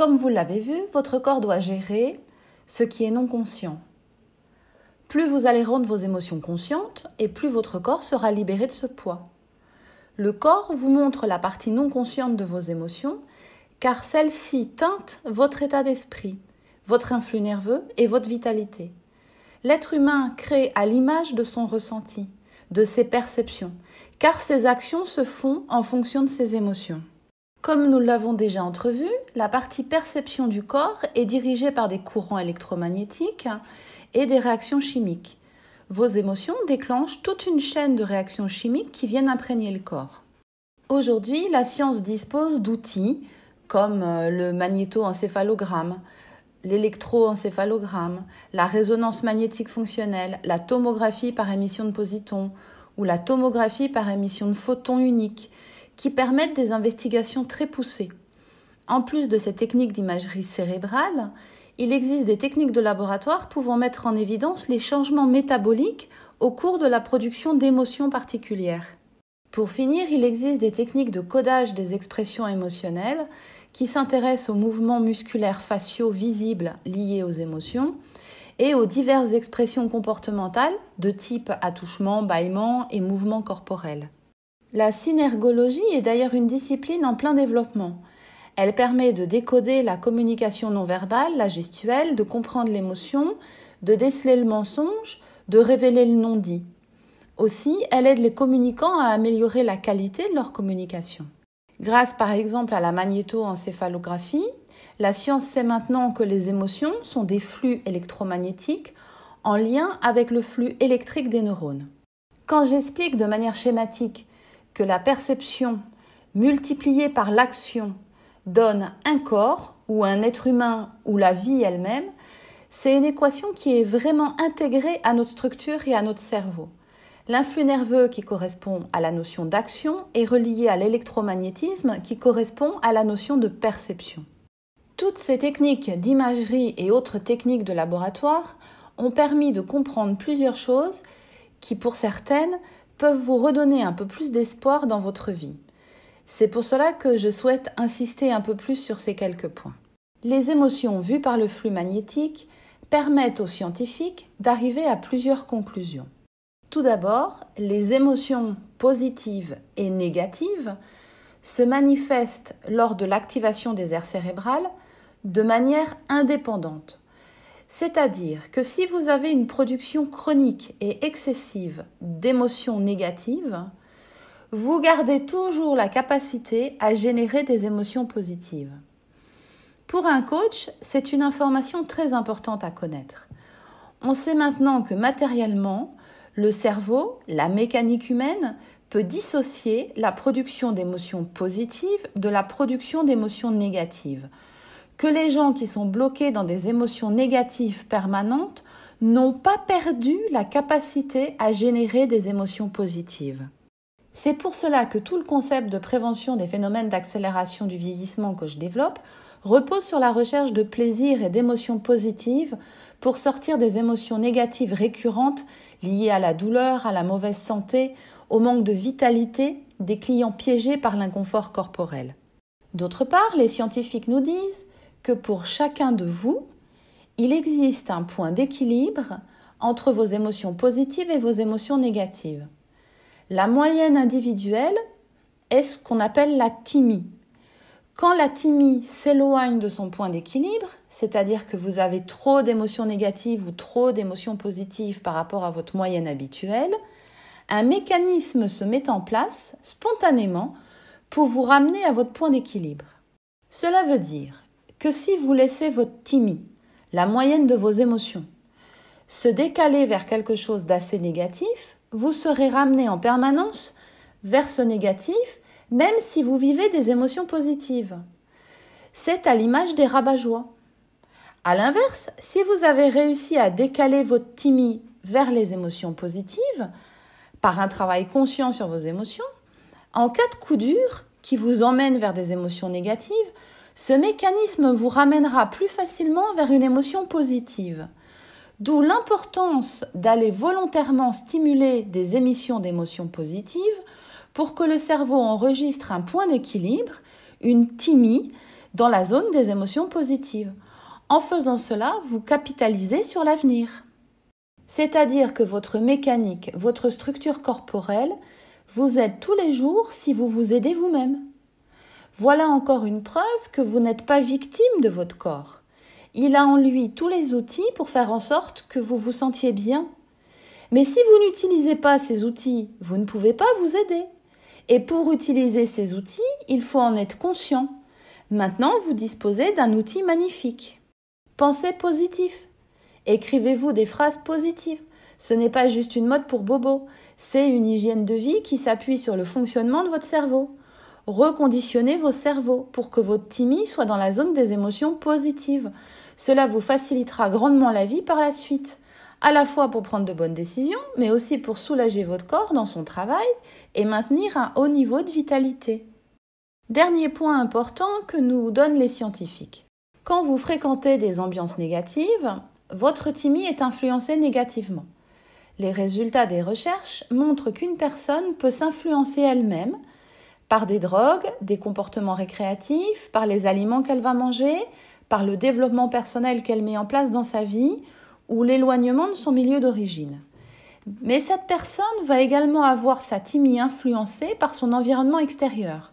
Comme vous l'avez vu, votre corps doit gérer ce qui est non conscient. Plus vous allez rendre vos émotions conscientes et plus votre corps sera libéré de ce poids. Le corps vous montre la partie non consciente de vos émotions car celle-ci teinte votre état d'esprit, votre influx nerveux et votre vitalité. L'être humain crée à l'image de son ressenti, de ses perceptions, car ses actions se font en fonction de ses émotions. Comme nous l'avons déjà entrevu, la partie perception du corps est dirigée par des courants électromagnétiques et des réactions chimiques. Vos émotions déclenchent toute une chaîne de réactions chimiques qui viennent imprégner le corps. Aujourd'hui, la science dispose d'outils comme euh, le magnétoencéphalogramme, l'électroencéphalogramme, la résonance magnétique fonctionnelle, la tomographie par émission de positons ou la tomographie par émission de photons uniques, qui permettent des investigations très poussées. En plus de ces techniques d'imagerie cérébrale, il existe des techniques de laboratoire pouvant mettre en évidence les changements métaboliques au cours de la production d'émotions particulières. Pour finir, il existe des techniques de codage des expressions émotionnelles qui s'intéresse aux mouvements musculaires faciaux visibles liés aux émotions et aux diverses expressions comportementales de type attouchement, bâillement et mouvements corporels. La synergologie est d'ailleurs une discipline en plein développement. Elle permet de décoder la communication non verbale, la gestuelle, de comprendre l'émotion, de déceler le mensonge, de révéler le non-dit. Aussi, elle aide les communicants à améliorer la qualité de leur communication. Grâce par exemple à la magnétoencéphalographie, la science sait maintenant que les émotions sont des flux électromagnétiques en lien avec le flux électrique des neurones. Quand j'explique de manière schématique que la perception multipliée par l'action donne un corps ou un être humain ou la vie elle-même, c'est une équation qui est vraiment intégrée à notre structure et à notre cerveau. L'influx nerveux qui correspond à la notion d'action est relié à l'électromagnétisme qui correspond à la notion de perception. Toutes ces techniques d'imagerie et autres techniques de laboratoire ont permis de comprendre plusieurs choses qui, pour certaines, peuvent vous redonner un peu plus d'espoir dans votre vie. C'est pour cela que je souhaite insister un peu plus sur ces quelques points. Les émotions vues par le flux magnétique permettent aux scientifiques d'arriver à plusieurs conclusions. Tout d'abord, les émotions positives et négatives se manifestent lors de l'activation des aires cérébrales de manière indépendante. C'est-à-dire que si vous avez une production chronique et excessive d'émotions négatives, vous gardez toujours la capacité à générer des émotions positives. Pour un coach, c'est une information très importante à connaître. On sait maintenant que matériellement, le cerveau, la mécanique humaine, peut dissocier la production d'émotions positives de la production d'émotions négatives. Que les gens qui sont bloqués dans des émotions négatives permanentes n'ont pas perdu la capacité à générer des émotions positives. C'est pour cela que tout le concept de prévention des phénomènes d'accélération du vieillissement que je développe repose sur la recherche de plaisir et d'émotions positives pour sortir des émotions négatives récurrentes liées à la douleur, à la mauvaise santé, au manque de vitalité des clients piégés par l'inconfort corporel. D'autre part, les scientifiques nous disent que pour chacun de vous, il existe un point d'équilibre entre vos émotions positives et vos émotions négatives. La moyenne individuelle est ce qu'on appelle la thymie, quand la thymie s'éloigne de son point d'équilibre, c'est-à-dire que vous avez trop d'émotions négatives ou trop d'émotions positives par rapport à votre moyenne habituelle, un mécanisme se met en place spontanément pour vous ramener à votre point d'équilibre. Cela veut dire que si vous laissez votre thymie, la moyenne de vos émotions, se décaler vers quelque chose d'assez négatif, vous serez ramené en permanence vers ce négatif même si vous vivez des émotions positives. C'est à l'image des rabat-joie. À l'inverse, si vous avez réussi à décaler votre timide vers les émotions positives, par un travail conscient sur vos émotions, en cas de coup dur qui vous emmène vers des émotions négatives, ce mécanisme vous ramènera plus facilement vers une émotion positive. D'où l'importance d'aller volontairement stimuler des émissions d'émotions positives pour que le cerveau enregistre un point d'équilibre, une thymie, dans la zone des émotions positives. En faisant cela, vous capitalisez sur l'avenir. C'est-à-dire que votre mécanique, votre structure corporelle vous aide tous les jours si vous vous aidez vous-même. Voilà encore une preuve que vous n'êtes pas victime de votre corps. Il a en lui tous les outils pour faire en sorte que vous vous sentiez bien. Mais si vous n'utilisez pas ces outils, vous ne pouvez pas vous aider. Et pour utiliser ces outils, il faut en être conscient. Maintenant, vous disposez d'un outil magnifique. Pensez positif. Écrivez-vous des phrases positives. Ce n'est pas juste une mode pour bobo, c'est une hygiène de vie qui s'appuie sur le fonctionnement de votre cerveau. Reconditionnez vos cerveaux pour que votre timide soit dans la zone des émotions positives. Cela vous facilitera grandement la vie par la suite à la fois pour prendre de bonnes décisions, mais aussi pour soulager votre corps dans son travail et maintenir un haut niveau de vitalité. Dernier point important que nous donnent les scientifiques. Quand vous fréquentez des ambiances négatives, votre timide est influencé négativement. Les résultats des recherches montrent qu'une personne peut s'influencer elle-même par des drogues, des comportements récréatifs, par les aliments qu'elle va manger, par le développement personnel qu'elle met en place dans sa vie ou l'éloignement de son milieu d'origine. Mais cette personne va également avoir sa timide influencée par son environnement extérieur,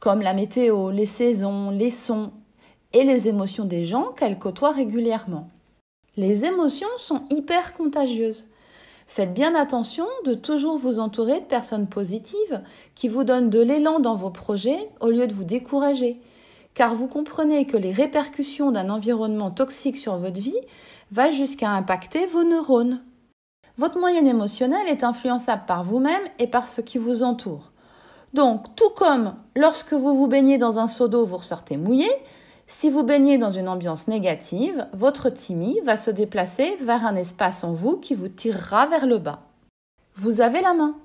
comme la météo, les saisons, les sons et les émotions des gens qu'elle côtoie régulièrement. Les émotions sont hyper contagieuses. Faites bien attention de toujours vous entourer de personnes positives qui vous donnent de l'élan dans vos projets au lieu de vous décourager, car vous comprenez que les répercussions d'un environnement toxique sur votre vie va jusqu'à impacter vos neurones. Votre moyenne émotionnelle est influençable par vous-même et par ce qui vous entoure. Donc, tout comme lorsque vous vous baignez dans un seau d'eau, vous ressortez mouillé, si vous baignez dans une ambiance négative, votre timide va se déplacer vers un espace en vous qui vous tirera vers le bas. Vous avez la main.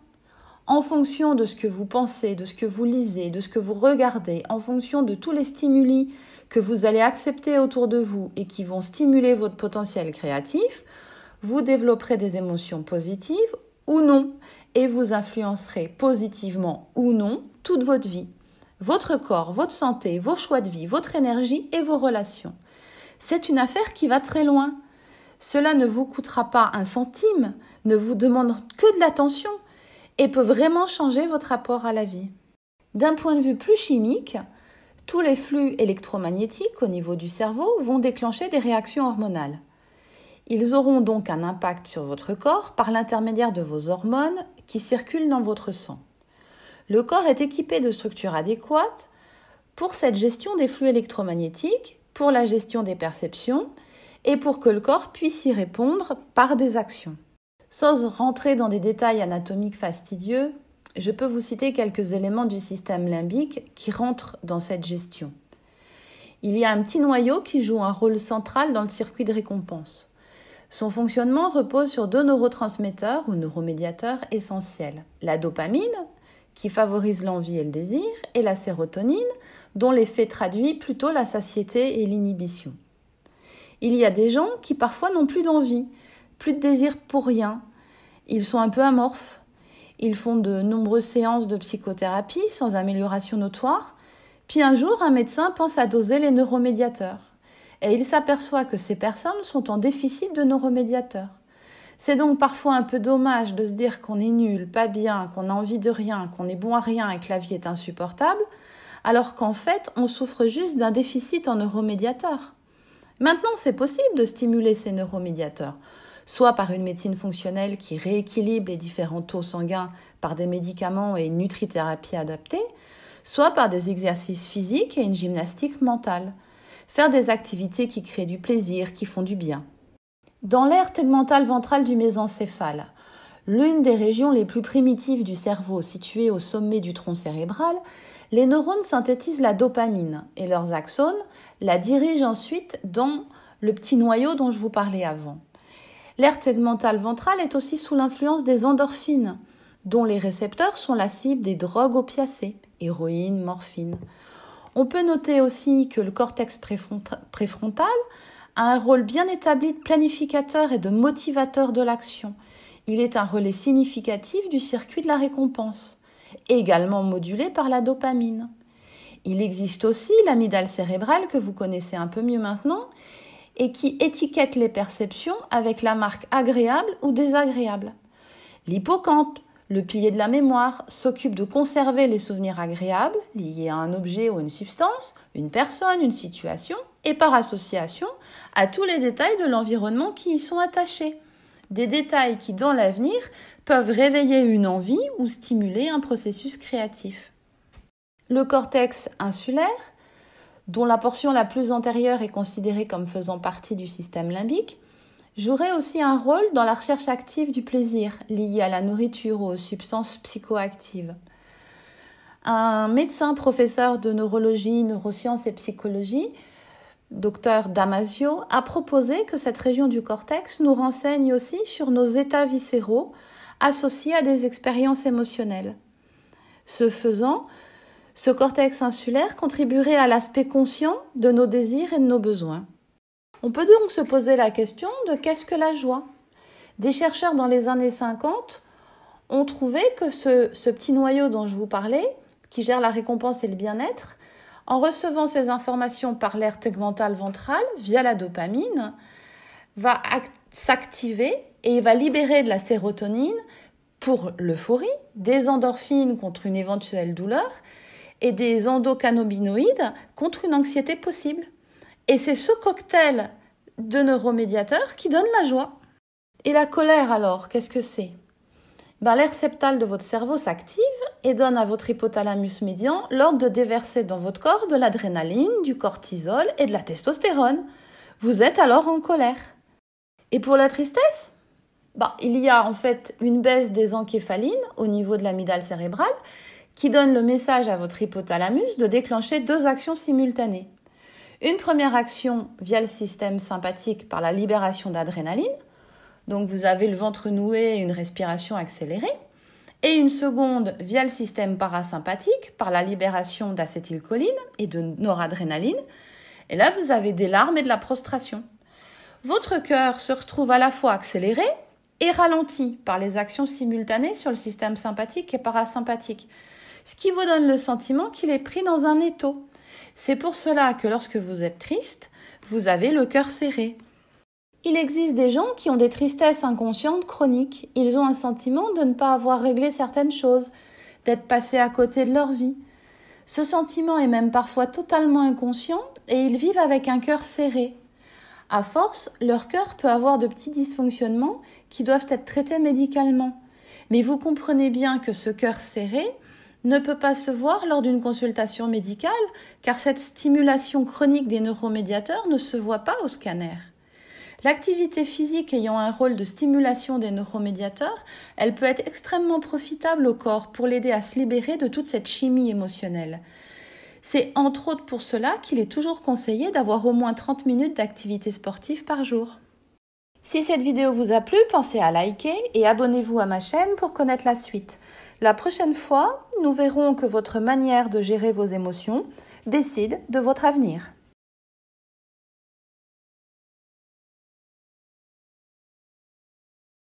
En fonction de ce que vous pensez, de ce que vous lisez, de ce que vous regardez, en fonction de tous les stimuli que vous allez accepter autour de vous et qui vont stimuler votre potentiel créatif, vous développerez des émotions positives ou non et vous influencerez positivement ou non toute votre vie, votre corps, votre santé, vos choix de vie, votre énergie et vos relations. C'est une affaire qui va très loin. Cela ne vous coûtera pas un centime, ne vous demande que de l'attention et peut vraiment changer votre rapport à la vie. D'un point de vue plus chimique, tous les flux électromagnétiques au niveau du cerveau vont déclencher des réactions hormonales. Ils auront donc un impact sur votre corps par l'intermédiaire de vos hormones qui circulent dans votre sang. Le corps est équipé de structures adéquates pour cette gestion des flux électromagnétiques, pour la gestion des perceptions et pour que le corps puisse y répondre par des actions. Sans rentrer dans des détails anatomiques fastidieux, je peux vous citer quelques éléments du système limbique qui rentrent dans cette gestion. Il y a un petit noyau qui joue un rôle central dans le circuit de récompense. Son fonctionnement repose sur deux neurotransmetteurs ou neuromédiateurs essentiels. La dopamine, qui favorise l'envie et le désir, et la sérotonine, dont l'effet traduit plutôt la satiété et l'inhibition. Il y a des gens qui parfois n'ont plus d'envie, plus de désir pour rien. Ils sont un peu amorphes, ils font de nombreuses séances de psychothérapie sans amélioration notoire. Puis un jour, un médecin pense à doser les neuromédiateurs. Et il s'aperçoit que ces personnes sont en déficit de neuromédiateurs. C'est donc parfois un peu dommage de se dire qu'on est nul, pas bien, qu'on a envie de rien, qu'on est bon à rien et que la vie est insupportable, alors qu'en fait, on souffre juste d'un déficit en neuromédiateurs. Maintenant, c'est possible de stimuler ces neuromédiateurs soit par une médecine fonctionnelle qui rééquilibre les différents taux sanguins par des médicaments et une nutrithérapie adaptée, soit par des exercices physiques et une gymnastique mentale. Faire des activités qui créent du plaisir, qui font du bien. Dans l'aire tegmentale ventrale du mésencéphale, l'une des régions les plus primitives du cerveau située au sommet du tronc cérébral, les neurones synthétisent la dopamine et leurs axones la dirigent ensuite dans le petit noyau dont je vous parlais avant. L'aire tegmentale ventrale est aussi sous l'influence des endorphines, dont les récepteurs sont la cible des drogues opiacées, héroïne, morphine. On peut noter aussi que le cortex préfrontal a un rôle bien établi de planificateur et de motivateur de l'action. Il est un relais significatif du circuit de la récompense, également modulé par la dopamine. Il existe aussi l'amygdale cérébrale que vous connaissez un peu mieux maintenant et qui étiquette les perceptions avec la marque agréable ou désagréable. L'hippocampe, le pilier de la mémoire, s'occupe de conserver les souvenirs agréables liés à un objet ou une substance, une personne, une situation, et par association à tous les détails de l'environnement qui y sont attachés. Des détails qui, dans l'avenir, peuvent réveiller une envie ou stimuler un processus créatif. Le cortex insulaire, dont la portion la plus antérieure est considérée comme faisant partie du système limbique, jouerait aussi un rôle dans la recherche active du plaisir lié à la nourriture ou aux substances psychoactives. Un médecin professeur de neurologie, neurosciences et psychologie, docteur Damasio, a proposé que cette région du cortex nous renseigne aussi sur nos états viscéraux associés à des expériences émotionnelles. Ce faisant, ce cortex insulaire contribuerait à l'aspect conscient de nos désirs et de nos besoins. On peut donc se poser la question de qu'est-ce que la joie? Des chercheurs dans les années 50 ont trouvé que ce, ce, petit noyau dont je vous parlais, qui gère la récompense et le bien-être, en recevant ces informations par l'air tegmental ventral via la dopamine, va s'activer et va libérer de la sérotonine pour l'euphorie, des endorphines contre une éventuelle douleur et des endocannabinoïdes contre une anxiété possible. Et c'est ce cocktail de neuromédiateurs qui donne la joie. Et la colère alors, qu'est-ce que c'est? Ben, L'air septal de votre cerveau s'active et donne à votre hypothalamus médian l'ordre de déverser dans votre corps de l'adrénaline, du cortisol et de la testostérone. Vous êtes alors en colère. Et pour la tristesse? Ben, Il y a en fait une baisse des encéphalines au niveau de l'amygdale cérébrale qui donne le message à votre hypothalamus de déclencher deux actions simultanées. Une première action via le système sympathique par la libération d'adrénaline, donc vous avez le ventre noué et une respiration accélérée, et une seconde via le système parasympathique par la libération d'acétylcholine et de noradrénaline, et là vous avez des larmes et de la prostration. Votre cœur se retrouve à la fois accéléré et ralenti par les actions simultanées sur le système sympathique et parasympathique, ce qui vous donne le sentiment qu'il est pris dans un étau. C'est pour cela que lorsque vous êtes triste, vous avez le cœur serré. Il existe des gens qui ont des tristesses inconscientes chroniques. Ils ont un sentiment de ne pas avoir réglé certaines choses, d'être passés à côté de leur vie. Ce sentiment est même parfois totalement inconscient et ils vivent avec un cœur serré. À force, leur cœur peut avoir de petits dysfonctionnements qui doivent être traités médicalement. Mais vous comprenez bien que ce cœur serré ne peut pas se voir lors d'une consultation médicale, car cette stimulation chronique des neuromédiateurs ne se voit pas au scanner. L'activité physique ayant un rôle de stimulation des neuromédiateurs, elle peut être extrêmement profitable au corps pour l'aider à se libérer de toute cette chimie émotionnelle. C'est entre autres pour cela qu'il est toujours conseillé d'avoir au moins 30 minutes d'activité sportive par jour. Si cette vidéo vous a plu, pensez à liker et abonnez-vous à ma chaîne pour connaître la suite. La prochaine fois, nous verrons que votre manière de gérer vos émotions décide de votre avenir.